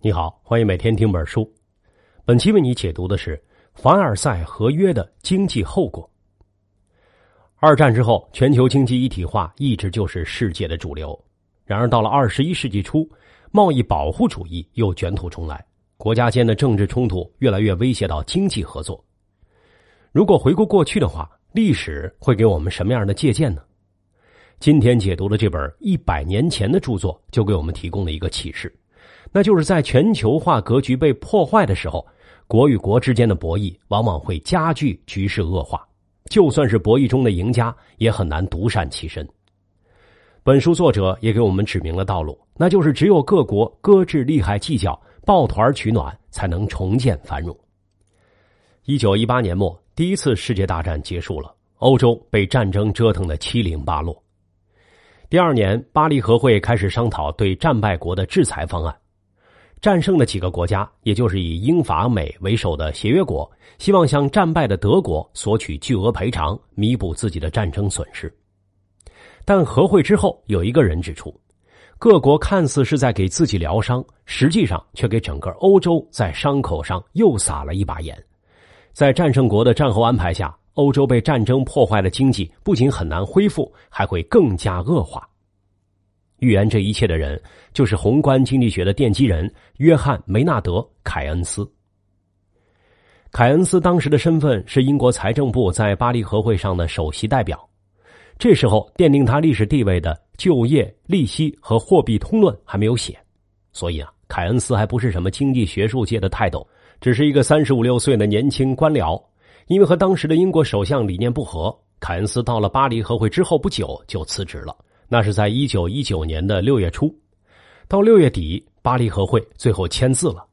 你好，欢迎每天听本书。本期为你解读的是凡尔赛合约的经济后果。二战之后，全球经济一体化一直就是世界的主流。然而，到了二十一世纪初，贸易保护主义又卷土重来，国家间的政治冲突越来越威胁到经济合作。如果回顾过去的话，历史会给我们什么样的借鉴呢？今天解读的这本一百年前的著作，就给我们提供了一个启示。那就是在全球化格局被破坏的时候，国与国之间的博弈往往会加剧局势恶化。就算是博弈中的赢家，也很难独善其身。本书作者也给我们指明了道路，那就是只有各国搁置利害计较，抱团取暖，才能重建繁荣。一九一八年末，第一次世界大战结束了，欧洲被战争折腾的七零八落。第二年，巴黎和会开始商讨对战败国的制裁方案。战胜的几个国家，也就是以英法美为首的协约国，希望向战败的德国索取巨额赔偿，弥补自己的战争损失。但和会之后，有一个人指出，各国看似是在给自己疗伤，实际上却给整个欧洲在伤口上又撒了一把盐。在战胜国的战后安排下，欧洲被战争破坏的经济不仅很难恢复，还会更加恶化。预言这一切的人，就是宏观经济学的奠基人约翰·梅纳德·凯恩斯。凯恩斯当时的身份是英国财政部在巴黎和会上的首席代表。这时候，奠定他历史地位的《就业、利息和货币通论》还没有写，所以啊，凯恩斯还不是什么经济学术界的泰斗，只是一个三十五六岁的年轻官僚。因为和当时的英国首相理念不合，凯恩斯到了巴黎和会之后不久就辞职了。那是在一九一九年的六月初，到六月底，巴黎和会最后签字了。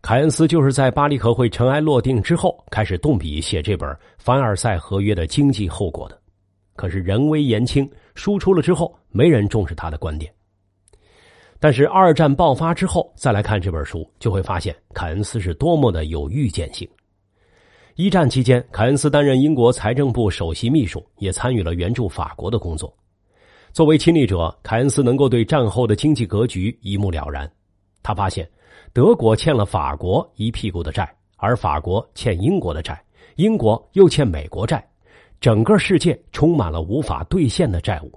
凯恩斯就是在巴黎和会尘埃落定之后，开始动笔写这本《凡尔赛合约的经济后果》的。可是人微言轻，输出了之后，没人重视他的观点。但是二战爆发之后，再来看这本书，就会发现凯恩斯是多么的有预见性。一战期间，凯恩斯担任英国财政部首席秘书，也参与了援助法国的工作。作为亲历者，凯恩斯能够对战后的经济格局一目了然。他发现，德国欠了法国一屁股的债，而法国欠英国的债，英国又欠美国债，整个世界充满了无法兑现的债务。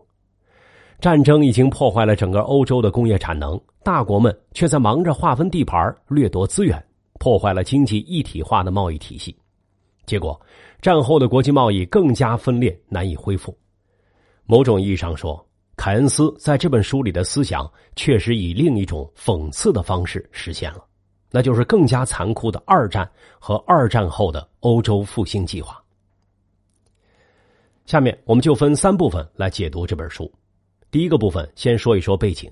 战争已经破坏了整个欧洲的工业产能，大国们却在忙着划分地盘、掠夺资源，破坏了经济一体化的贸易体系。结果，战后的国际贸易更加分裂，难以恢复。某种意义上说，凯恩斯在这本书里的思想确实以另一种讽刺的方式实现了，那就是更加残酷的二战和二战后的欧洲复兴计划。下面我们就分三部分来解读这本书。第一个部分先说一说背景：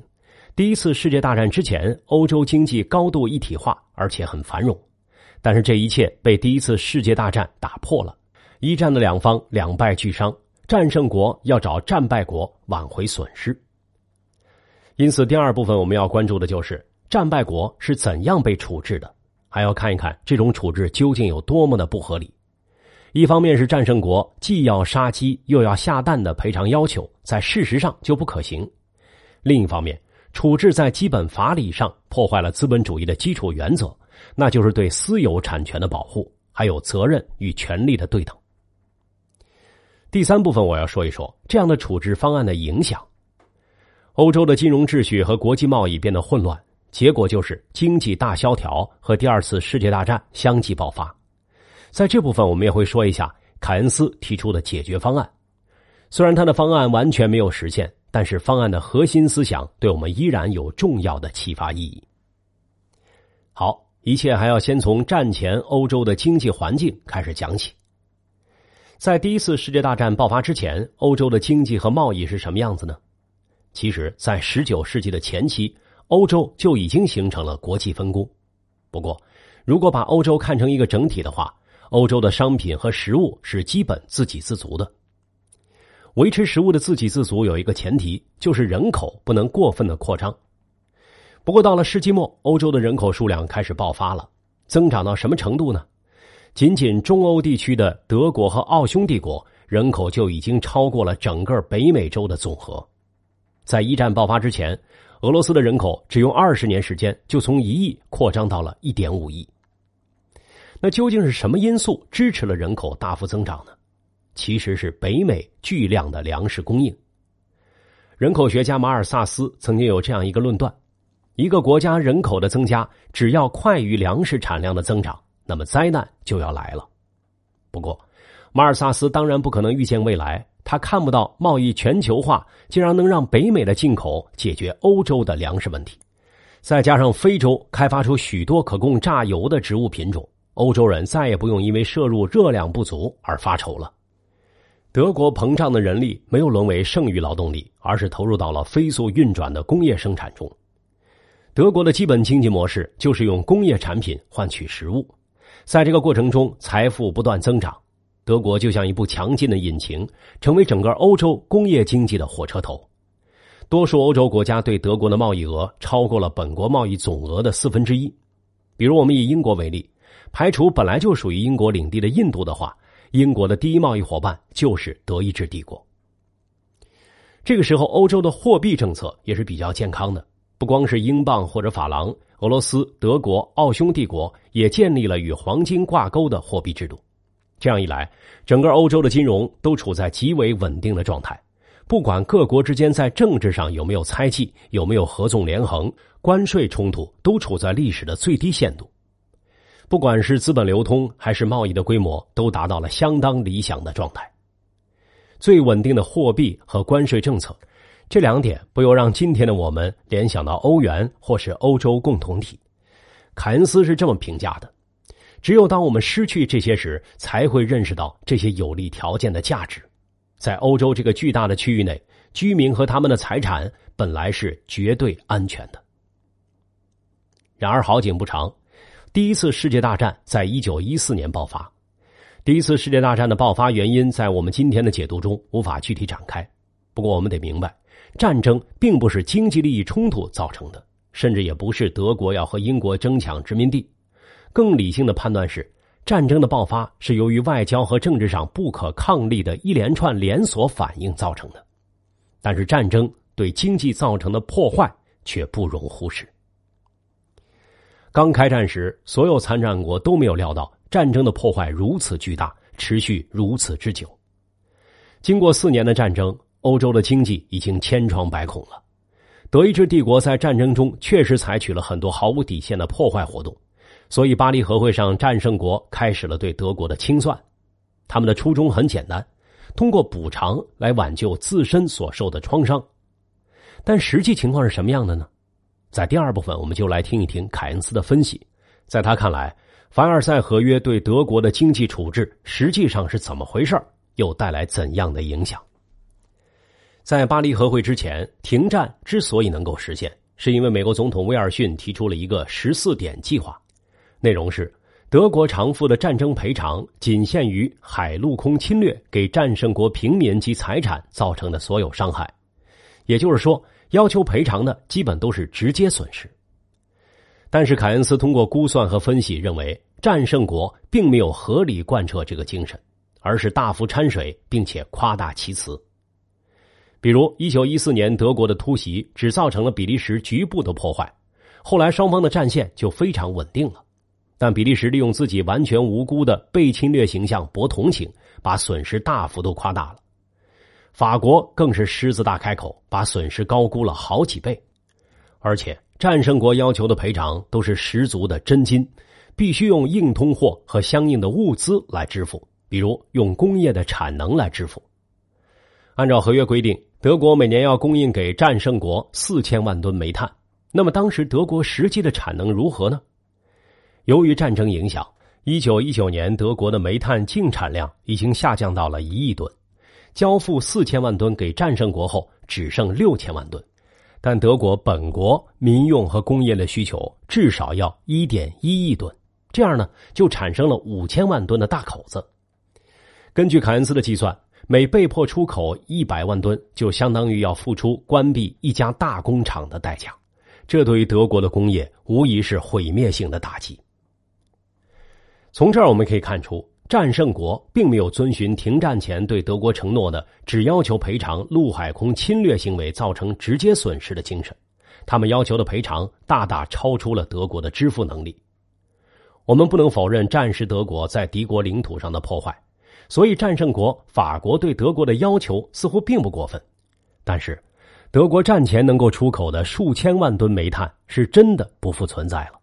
第一次世界大战之前，欧洲经济高度一体化，而且很繁荣，但是这一切被第一次世界大战打破了。一战的两方两败俱伤。战胜国要找战败国挽回损失，因此第二部分我们要关注的就是战败国是怎样被处置的，还要看一看这种处置究竟有多么的不合理。一方面是战胜国既要杀鸡又要下蛋的赔偿要求，在事实上就不可行；另一方面，处置在基本法理上破坏了资本主义的基础原则，那就是对私有产权的保护，还有责任与权利的对等。第三部分我要说一说这样的处置方案的影响。欧洲的金融秩序和国际贸易变得混乱，结果就是经济大萧条和第二次世界大战相继爆发。在这部分，我们也会说一下凯恩斯提出的解决方案。虽然他的方案完全没有实现，但是方案的核心思想对我们依然有重要的启发意义。好，一切还要先从战前欧洲的经济环境开始讲起。在第一次世界大战爆发之前，欧洲的经济和贸易是什么样子呢？其实，在十九世纪的前期，欧洲就已经形成了国际分工。不过，如果把欧洲看成一个整体的话，欧洲的商品和食物是基本自给自足的。维持食物的自给自足有一个前提，就是人口不能过分的扩张。不过，到了世纪末，欧洲的人口数量开始爆发了，增长到什么程度呢？仅仅中欧地区的德国和奥匈帝国人口就已经超过了整个北美洲的总和。在一战爆发之前，俄罗斯的人口只用二十年时间就从一亿扩张到了一点五亿。那究竟是什么因素支持了人口大幅增长呢？其实是北美巨量的粮食供应。人口学家马尔萨斯曾经有这样一个论断：一个国家人口的增加只要快于粮食产量的增长，那么灾难就要来了。不过，马尔萨斯当然不可能预见未来，他看不到贸易全球化竟然能让北美的进口解决欧洲的粮食问题，再加上非洲开发出许多可供榨油的植物品种。欧洲人再也不用因为摄入热量不足而发愁了。德国膨胀的人力没有沦为剩余劳动力，而是投入到了飞速运转的工业生产中。德国的基本经济模式就是用工业产品换取食物，在这个过程中，财富不断增长。德国就像一部强劲的引擎，成为整个欧洲工业经济的火车头。多数欧洲国家对德国的贸易额超过了本国贸易总额的四分之一。比如，我们以英国为例。排除本来就属于英国领地的印度的话，英国的第一贸易伙伴就是德意志帝国。这个时候，欧洲的货币政策也是比较健康的，不光是英镑或者法郎，俄罗斯、德国、奥匈帝国也建立了与黄金挂钩的货币制度。这样一来，整个欧洲的金融都处在极为稳定的状态，不管各国之间在政治上有没有猜忌，有没有合纵连横，关税冲突都处在历史的最低限度。不管是资本流通还是贸易的规模，都达到了相当理想的状态。最稳定的货币和关税政策，这两点不由让今天的我们联想到欧元或是欧洲共同体。凯恩斯是这么评价的：只有当我们失去这些时，才会认识到这些有利条件的价值。在欧洲这个巨大的区域内，居民和他们的财产本来是绝对安全的。然而好景不长。第一次世界大战在一九一四年爆发。第一次世界大战的爆发原因，在我们今天的解读中无法具体展开。不过，我们得明白，战争并不是经济利益冲突造成的，甚至也不是德国要和英国争抢殖民地。更理性的判断是，战争的爆发是由于外交和政治上不可抗力的一连串连锁反应造成的。但是，战争对经济造成的破坏却不容忽视。刚开战时，所有参战国都没有料到战争的破坏如此巨大，持续如此之久。经过四年的战争，欧洲的经济已经千疮百孔了。德意志帝国在战争中确实采取了很多毫无底线的破坏活动，所以巴黎和会上战胜国开始了对德国的清算。他们的初衷很简单，通过补偿来挽救自身所受的创伤。但实际情况是什么样的呢？在第二部分，我们就来听一听凯恩斯的分析。在他看来，凡尔赛合约对德国的经济处置实际上是怎么回事又带来怎样的影响？在巴黎和会之前，停战之所以能够实现，是因为美国总统威尔逊提出了一个十四点计划，内容是德国偿付的战争赔偿仅限于海陆空侵略给战胜国平民及财产造成的所有伤害，也就是说。要求赔偿的基本都是直接损失，但是凯恩斯通过估算和分析认为，战胜国并没有合理贯彻这个精神，而是大幅掺水，并且夸大其词。比如，一九一四年德国的突袭只造成了比利时局部的破坏，后来双方的战线就非常稳定了，但比利时利用自己完全无辜的被侵略形象博同情，把损失大幅度夸大了。法国更是狮子大开口，把损失高估了好几倍，而且战胜国要求的赔偿都是十足的真金，必须用硬通货和相应的物资来支付，比如用工业的产能来支付。按照合约规定，德国每年要供应给战胜国四千万吨煤炭。那么当时德国实际的产能如何呢？由于战争影响，一九一九年德国的煤炭净产量已经下降到了一亿吨。交付四千万吨给战胜国后，只剩六千万吨，但德国本国民用和工业的需求至少要一点一亿吨，这样呢就产生了五千万吨的大口子。根据凯恩斯的计算，每被迫出口一百万吨，就相当于要付出关闭一家大工厂的代价，这对于德国的工业无疑是毁灭性的打击。从这儿我们可以看出。战胜国并没有遵循停战前对德国承诺的只要求赔偿陆海空侵略行为造成直接损失的精神，他们要求的赔偿大大超出了德国的支付能力。我们不能否认战时德国在敌国领土上的破坏，所以战胜国法国对德国的要求似乎并不过分。但是，德国战前能够出口的数千万吨煤炭是真的不复存在了。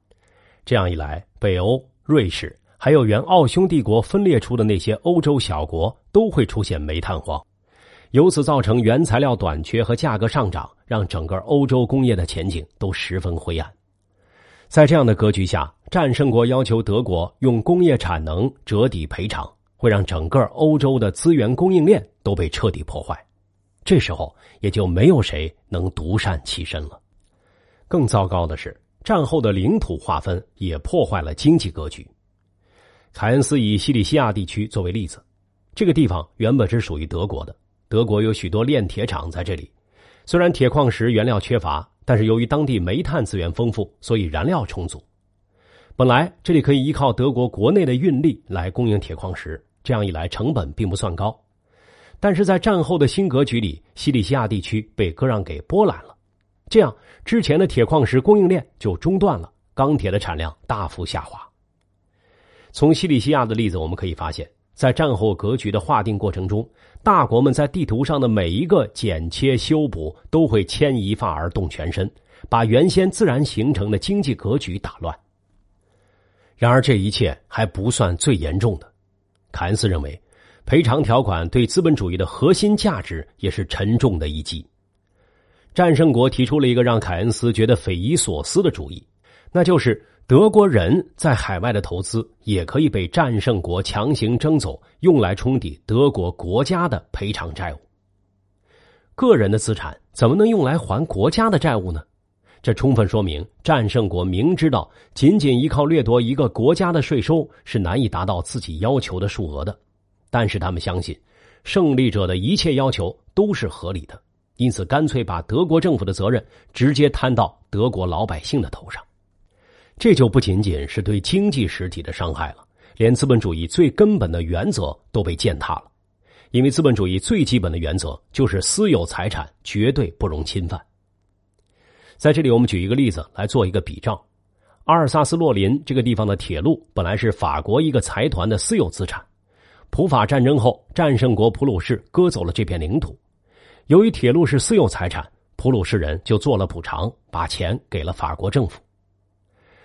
这样一来，北欧、瑞士还有原奥匈帝国分裂出的那些欧洲小国都会出现煤炭荒，由此造成原材料短缺和价格上涨，让整个欧洲工业的前景都十分灰暗。在这样的格局下，战胜国要求德国用工业产能折抵赔偿，会让整个欧洲的资源供应链都被彻底破坏。这时候也就没有谁能独善其身了。更糟糕的是，战后的领土划分也破坏了经济格局。凯恩斯以西里西亚地区作为例子，这个地方原本是属于德国的，德国有许多炼铁厂在这里，虽然铁矿石原料缺乏。但是由于当地煤炭资源丰富，所以燃料充足。本来这里可以依靠德国国内的运力来供应铁矿石，这样一来成本并不算高。但是在战后的新格局里，西里西亚地区被割让给波兰了，这样之前的铁矿石供应链就中断了，钢铁的产量大幅下滑。从西里西亚的例子我们可以发现。在战后格局的划定过程中，大国们在地图上的每一个剪切修补，都会牵一发而动全身，把原先自然形成的经济格局打乱。然而，这一切还不算最严重的。凯恩斯认为，赔偿条款对资本主义的核心价值也是沉重的一击。战胜国提出了一个让凯恩斯觉得匪夷所思的主意，那就是。德国人在海外的投资也可以被战胜国强行征走，用来冲抵德国国家的赔偿债务。个人的资产怎么能用来还国家的债务呢？这充分说明战胜国明知道仅仅依靠掠夺一个国家的税收是难以达到自己要求的数额的，但是他们相信胜利者的一切要求都是合理的，因此干脆把德国政府的责任直接摊到德国老百姓的头上。这就不仅仅是对经济实体的伤害了，连资本主义最根本的原则都被践踏了。因为资本主义最基本的原则就是私有财产绝对不容侵犯。在这里，我们举一个例子来做一个比照：阿尔萨斯洛林这个地方的铁路本来是法国一个财团的私有资产，普法战争后，战胜国普鲁士割走了这片领土。由于铁路是私有财产，普鲁士人就做了补偿，把钱给了法国政府。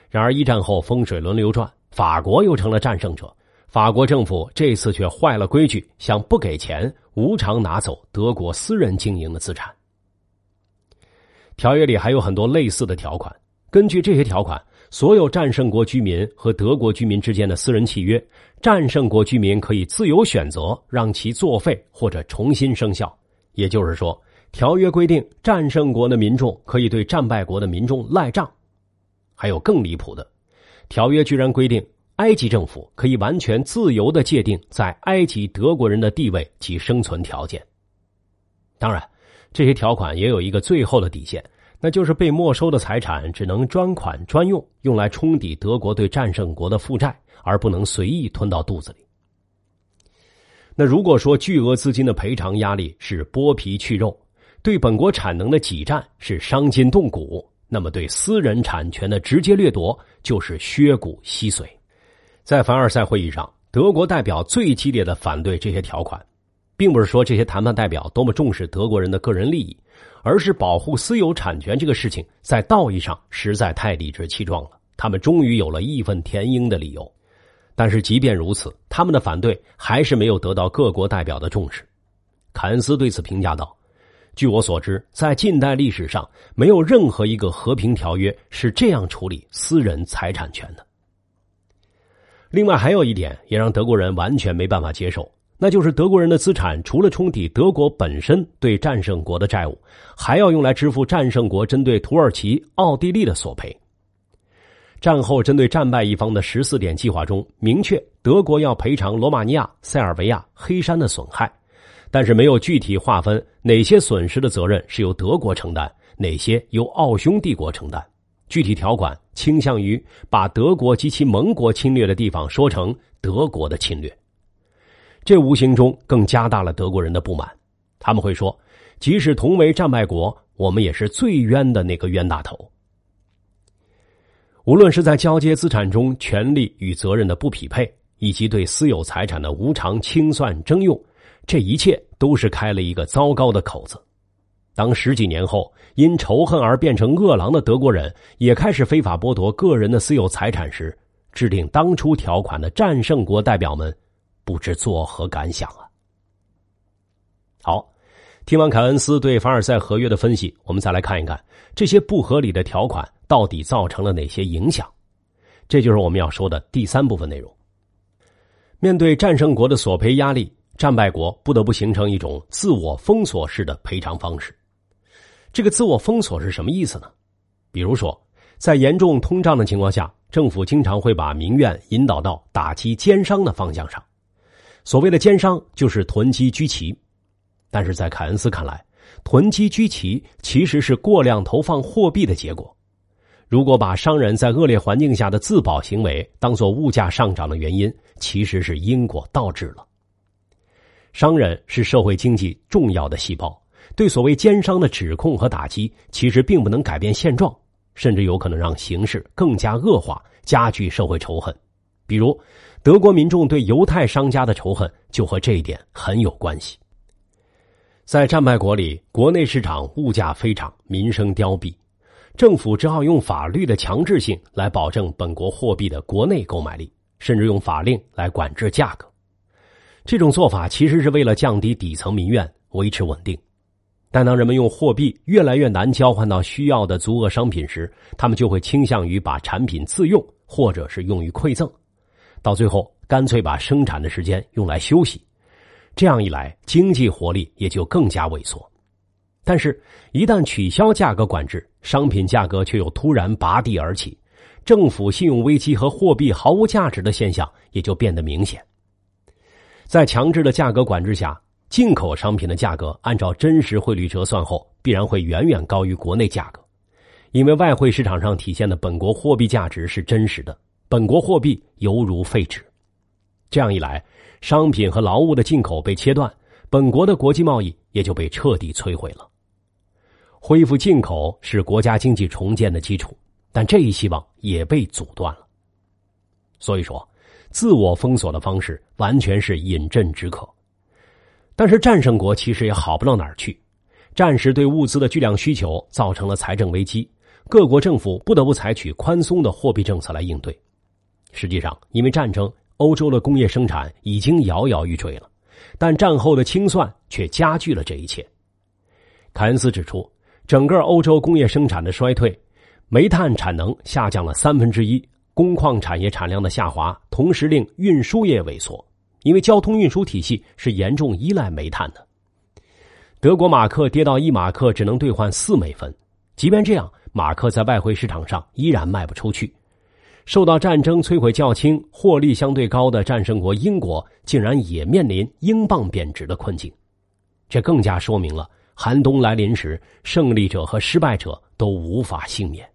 然而一战后风水轮流转，法国又成了战胜者。法国政府这次却坏了规矩，想不给钱，无偿拿走德国私人经营的资产。条约里还有很多类似的条款。根据这些条款，所有战胜国居民和德国居民之间的私人契约，战胜国居民可以自由选择让其作废或者重新生效。也就是说，条约规定战胜国的民众可以对战败国的民众赖账。还有更离谱的，条约居然规定埃及政府可以完全自由的界定在埃及德国人的地位及生存条件。当然，这些条款也有一个最后的底线，那就是被没收的财产只能专款专用，用来冲抵德国对战胜国的负债，而不能随意吞到肚子里。那如果说巨额资金的赔偿压力是剥皮去肉，对本国产能的挤占是伤筋动骨。那么，对私人产权的直接掠夺就是削骨吸髓。在凡尔赛会议上，德国代表最激烈的反对这些条款，并不是说这些谈判代表多么重视德国人的个人利益，而是保护私有产权这个事情在道义上实在太理直气壮了。他们终于有了义愤填膺的理由。但是，即便如此，他们的反对还是没有得到各国代表的重视。凯恩斯对此评价道。据我所知，在近代历史上，没有任何一个和平条约是这样处理私人财产权的。另外，还有一点也让德国人完全没办法接受，那就是德国人的资产除了冲抵德国本身对战胜国的债务，还要用来支付战胜国针对土耳其、奥地利的索赔。战后针对战败一方的十四点计划中，明确德国要赔偿罗马尼亚、塞尔维亚、黑山的损害。但是没有具体划分哪些损失的责任是由德国承担，哪些由奥匈帝国承担。具体条款倾向于把德国及其盟国侵略的地方说成德国的侵略，这无形中更加大了德国人的不满。他们会说，即使同为战败国，我们也是最冤的那个冤大头。无论是在交接资产中权利与责任的不匹配，以及对私有财产的无偿清算征用，这一切都是开了一个糟糕的口子。当十几年后因仇恨而变成恶狼的德国人也开始非法剥夺个人的私有财产时，制定当初条款的战胜国代表们不知作何感想啊！好，听完凯恩斯对凡尔赛合约的分析，我们再来看一看这些不合理的条款到底造成了哪些影响。这就是我们要说的第三部分内容。面对战胜国的索赔压力，战败国不得不形成一种自我封锁式的赔偿方式。这个自我封锁是什么意思呢？比如说，在严重通胀的情况下，政府经常会把民怨引导到打击奸商的方向上。所谓的奸商就是囤积居奇，但是在凯恩斯看来，囤积居奇其实是过量投放货币的结果。如果把商人在恶劣环境下的自保行为当做物价上涨的原因，其实是因果倒置了。商人是社会经济重要的细胞。对所谓奸商的指控和打击，其实并不能改变现状，甚至有可能让形势更加恶化，加剧社会仇恨。比如，德国民众对犹太商家的仇恨就和这一点很有关系。在战败国里，国内市场物价飞涨，民生凋敝，政府只好用法律的强制性来保证本国货币的国内购买力，甚至用法令来管制价格。这种做法其实是为了降低底层民怨，维持稳定。但当人们用货币越来越难交换到需要的足额商品时，他们就会倾向于把产品自用，或者是用于馈赠，到最后干脆把生产的时间用来休息。这样一来，经济活力也就更加萎缩。但是，一旦取消价格管制，商品价格却又突然拔地而起，政府信用危机和货币毫无价值的现象也就变得明显。在强制的价格管制下。进口商品的价格按照真实汇率折算后，必然会远远高于国内价格，因为外汇市场上体现的本国货币价值是真实的，本国货币犹如废纸。这样一来，商品和劳务的进口被切断，本国的国际贸易也就被彻底摧毁了。恢复进口是国家经济重建的基础，但这一希望也被阻断了。所以说，自我封锁的方式完全是饮鸩止渴。但是战胜国其实也好不到哪儿去，战时对物资的巨量需求造成了财政危机，各国政府不得不采取宽松的货币政策来应对。实际上，因为战争，欧洲的工业生产已经摇摇欲坠了，但战后的清算却加剧了这一切。凯恩斯指出，整个欧洲工业生产的衰退，煤炭产能下降了三分之一，工矿产业产量的下滑，同时令运输业萎缩。因为交通运输体系是严重依赖煤炭的，德国马克跌到一马克只能兑换四美分，即便这样，马克在外汇市场上依然卖不出去。受到战争摧毁较轻、获利相对高的战胜国英国，竟然也面临英镑贬值的困境，这更加说明了寒冬来临时，胜利者和失败者都无法幸免。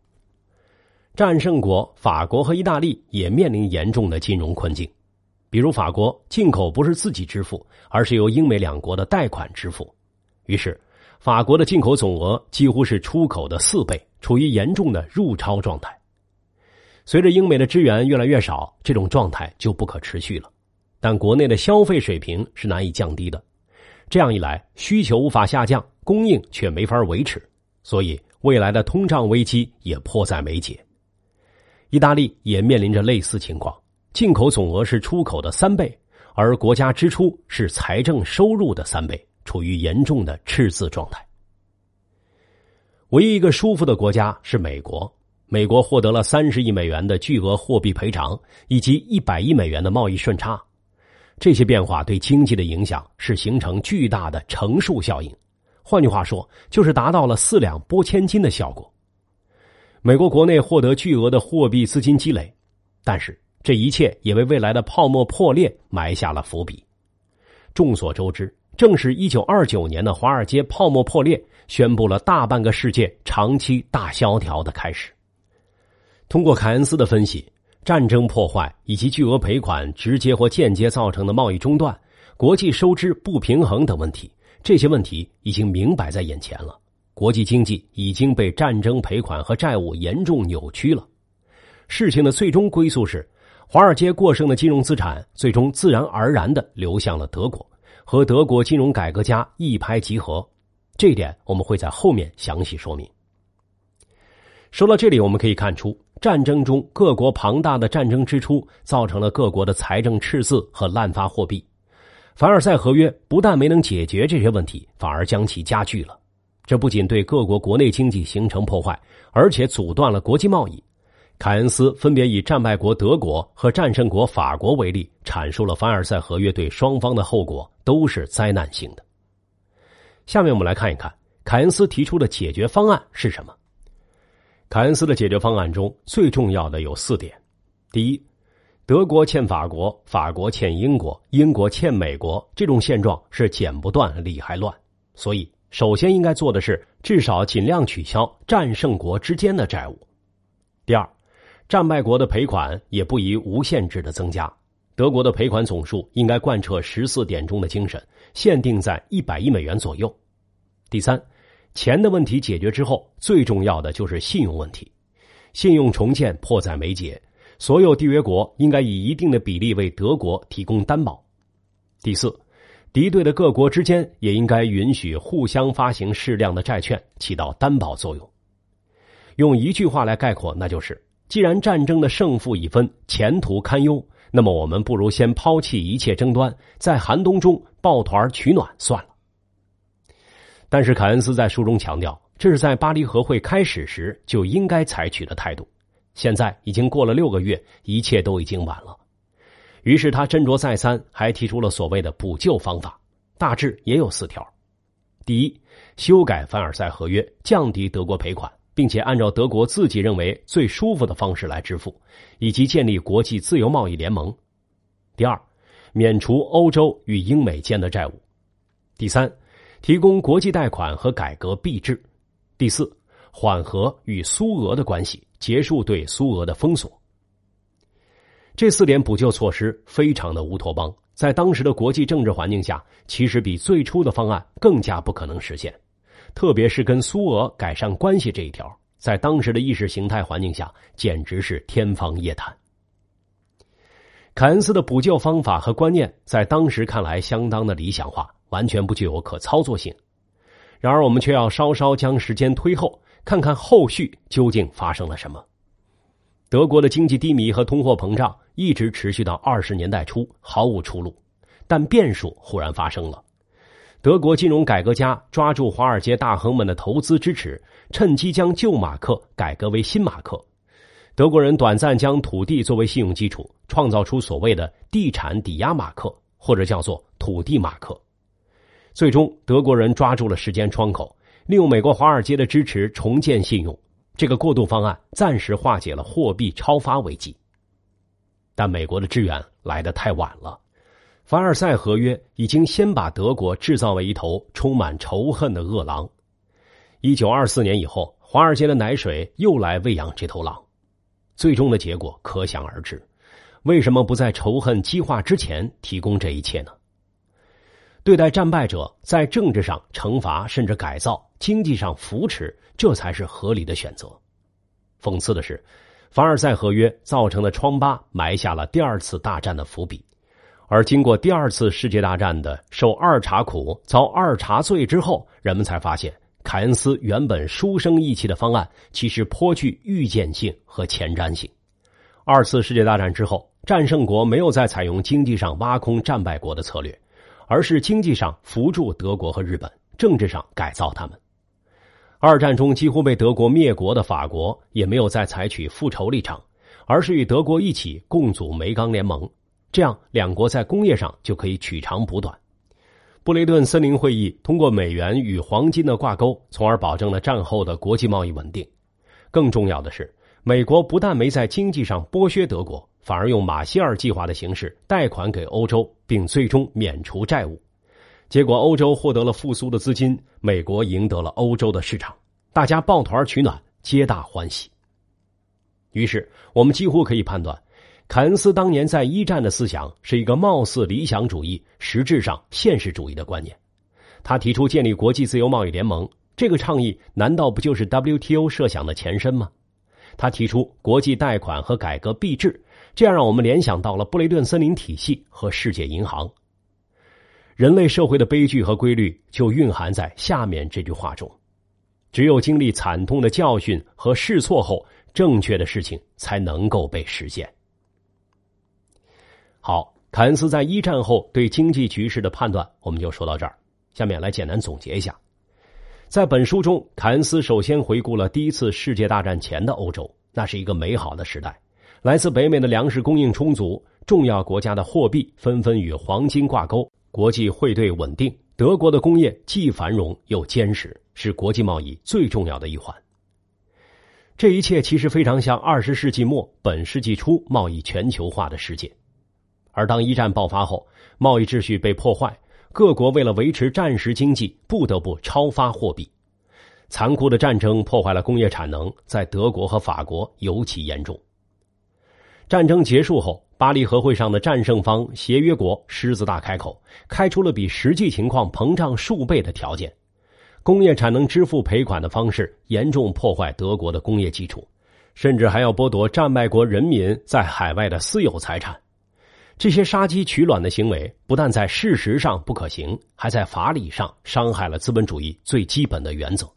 战胜国法国和意大利也面临严重的金融困境。比如法国进口不是自己支付，而是由英美两国的贷款支付，于是法国的进口总额几乎是出口的四倍，处于严重的入超状态。随着英美的支援越来越少，这种状态就不可持续了。但国内的消费水平是难以降低的，这样一来，需求无法下降，供应却没法维持，所以未来的通胀危机也迫在眉睫。意大利也面临着类似情况。进口总额是出口的三倍，而国家支出是财政收入的三倍，处于严重的赤字状态。唯一一个舒服的国家是美国，美国获得了三十亿美元的巨额货币赔偿，以及一百亿美元的贸易顺差。这些变化对经济的影响是形成巨大的乘数效应，换句话说，就是达到了四两拨千斤的效果。美国国内获得巨额的货币资金积累，但是。这一切也为未来的泡沫破裂埋下了伏笔。众所周知，正是一九二九年的华尔街泡沫破裂，宣布了大半个世界长期大萧条的开始。通过凯恩斯的分析，战争破坏以及巨额赔款直接或间接造成的贸易中断、国际收支不平衡等问题，这些问题已经明摆在眼前了。国际经济已经被战争赔款和债务严重扭曲了。事情的最终归宿是，华尔街过剩的金融资产最终自然而然的流向了德国，和德国金融改革家一拍即合。这一点我们会在后面详细说明。说到这里，我们可以看出，战争中各国庞大的战争支出造成了各国的财政赤字和滥发货币。凡尔赛合约不但没能解决这些问题，反而将其加剧了。这不仅对各国国内经济形成破坏，而且阻断了国际贸易。凯恩斯分别以战败国德国和战胜国法国为例，阐述了凡尔赛合约对双方的后果都是灾难性的。下面我们来看一看凯恩斯提出的解决方案是什么。凯恩斯的解决方案中最重要的有四点：第一，德国欠法国，法国欠英国，英国欠美国，这种现状是剪不断，理还乱。所以，首先应该做的是至少尽量取消战胜国之间的债务。第二，战败国的赔款也不宜无限制的增加，德国的赔款总数应该贯彻十四点钟的精神，限定在一百亿美元左右。第三。钱的问题解决之后，最重要的就是信用问题。信用重建迫在眉睫，所有缔约国应该以一定的比例为德国提供担保。第四，敌对的各国之间也应该允许互相发行适量的债券，起到担保作用。用一句话来概括，那就是：既然战争的胜负已分，前途堪忧，那么我们不如先抛弃一切争端，在寒冬中抱团取暖算了。但是凯恩斯在书中强调，这是在巴黎和会开始时就应该采取的态度。现在已经过了六个月，一切都已经晚了。于是他斟酌再三，还提出了所谓的补救方法，大致也有四条：第一，修改凡尔赛合约，降低德国赔款，并且按照德国自己认为最舒服的方式来支付，以及建立国际自由贸易联盟；第二，免除欧洲与英美间的债务；第三。提供国际贷款和改革币制，第四，缓和与苏俄的关系，结束对苏俄的封锁。这四点补救措施非常的乌托邦，在当时的国际政治环境下，其实比最初的方案更加不可能实现。特别是跟苏俄改善关系这一条，在当时的意识形态环境下，简直是天方夜谭。凯恩斯的补救方法和观念，在当时看来相当的理想化。完全不具有可操作性，然而我们却要稍稍将时间推后，看看后续究竟发生了什么。德国的经济低迷和通货膨胀一直持续到二十年代初，毫无出路。但变数忽然发生了，德国金融改革家抓住华尔街大亨们的投资支持，趁机将旧马克改革为新马克。德国人短暂将土地作为信用基础，创造出所谓的地产抵押马克，或者叫做土地马克。最终，德国人抓住了时间窗口，利用美国华尔街的支持重建信用。这个过渡方案暂时化解了货币超发危机，但美国的支援来得太晚了。凡尔赛合约已经先把德国制造为一头充满仇恨的恶狼。一九二四年以后，华尔街的奶水又来喂养这头狼，最终的结果可想而知。为什么不在仇恨激化之前提供这一切呢？对待战败者，在政治上惩罚甚至改造，经济上扶持，这才是合理的选择。讽刺的是，凡尔赛合约造成的疮疤埋下了第二次大战的伏笔，而经过第二次世界大战的受二茬苦、遭二茬罪之后，人们才发现，凯恩斯原本书生意气的方案其实颇具预见性和前瞻性。二次世界大战之后，战胜国没有再采用经济上挖空战败国的策略。而是经济上扶助德国和日本，政治上改造他们。二战中几乎被德国灭国的法国也没有再采取复仇立场，而是与德国一起共组煤钢联盟，这样两国在工业上就可以取长补短。布雷顿森林会议通过美元与黄金的挂钩，从而保证了战后的国际贸易稳定。更重要的是，美国不但没在经济上剥削德国。反而用马歇尔计划的形式贷款给欧洲，并最终免除债务，结果欧洲获得了复苏的资金，美国赢得了欧洲的市场，大家抱团取暖，皆大欢喜。于是，我们几乎可以判断，凯恩斯当年在一战的思想是一个貌似理想主义、实质上现实主义的观念。他提出建立国际自由贸易联盟，这个倡议难道不就是 WTO 设想的前身吗？他提出国际贷款和改革币制，这样让我们联想到了布雷顿森林体系和世界银行。人类社会的悲剧和规律就蕴含在下面这句话中：只有经历惨痛的教训和试错后，正确的事情才能够被实现。好，凯恩斯在一战后对经济局势的判断，我们就说到这儿。下面来简单总结一下，在本书中，凯恩斯首先回顾了第一次世界大战前的欧洲，那是一个美好的时代，来自北美的粮食供应充足，重要国家的货币纷纷与黄金挂钩，国际汇兑稳定，德国的工业既繁荣又坚实，是国际贸易最重要的一环。这一切其实非常像二十世纪末本世纪初贸易全球化的世界。而当一战爆发后，贸易秩序被破坏，各国为了维持战时经济，不得不超发货币。残酷的战争破坏了工业产能，在德国和法国尤其严重。战争结束后，巴黎和会上的战胜方协约国狮子大开口，开出了比实际情况膨胀数倍的条件。工业产能支付赔款的方式严重破坏德国的工业基础，甚至还要剥夺战败国人民在海外的私有财产。这些杀鸡取卵的行为，不但在事实上不可行，还在法理上伤害了资本主义最基本的原则。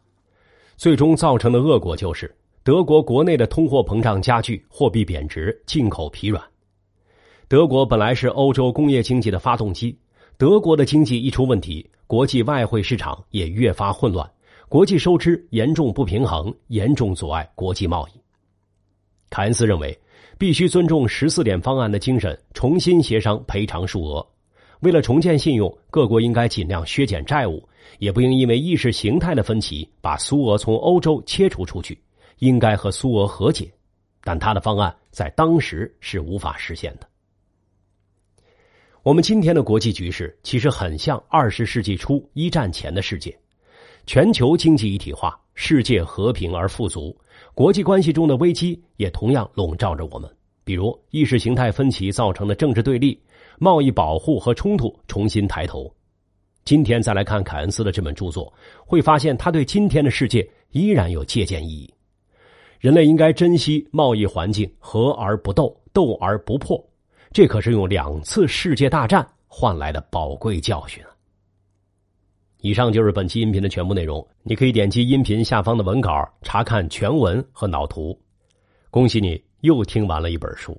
最终造成的恶果就是，德国国内的通货膨胀加剧，货币贬值，进口疲软。德国本来是欧洲工业经济的发动机，德国的经济一出问题，国际外汇市场也越发混乱，国际收支严重不平衡，严重阻碍国际贸易。凯恩斯认为。必须尊重十四点方案的精神，重新协商赔偿数额。为了重建信用，各国应该尽量削减债务，也不应因为意识形态的分歧把苏俄从欧洲切除出去。应该和苏俄和解，但他的方案在当时是无法实现的。我们今天的国际局势其实很像二十世纪初一战前的世界，全球经济一体化，世界和平而富足。国际关系中的危机也同样笼罩着我们，比如意识形态分歧造成的政治对立、贸易保护和冲突重新抬头。今天再来看凯恩斯的这本著作，会发现他对今天的世界依然有借鉴意义。人类应该珍惜贸易环境，和而不斗，斗而不破。这可是用两次世界大战换来的宝贵教训啊！以上就是本期音频的全部内容。你可以点击音频下方的文稿查看全文和脑图。恭喜你又听完了一本书。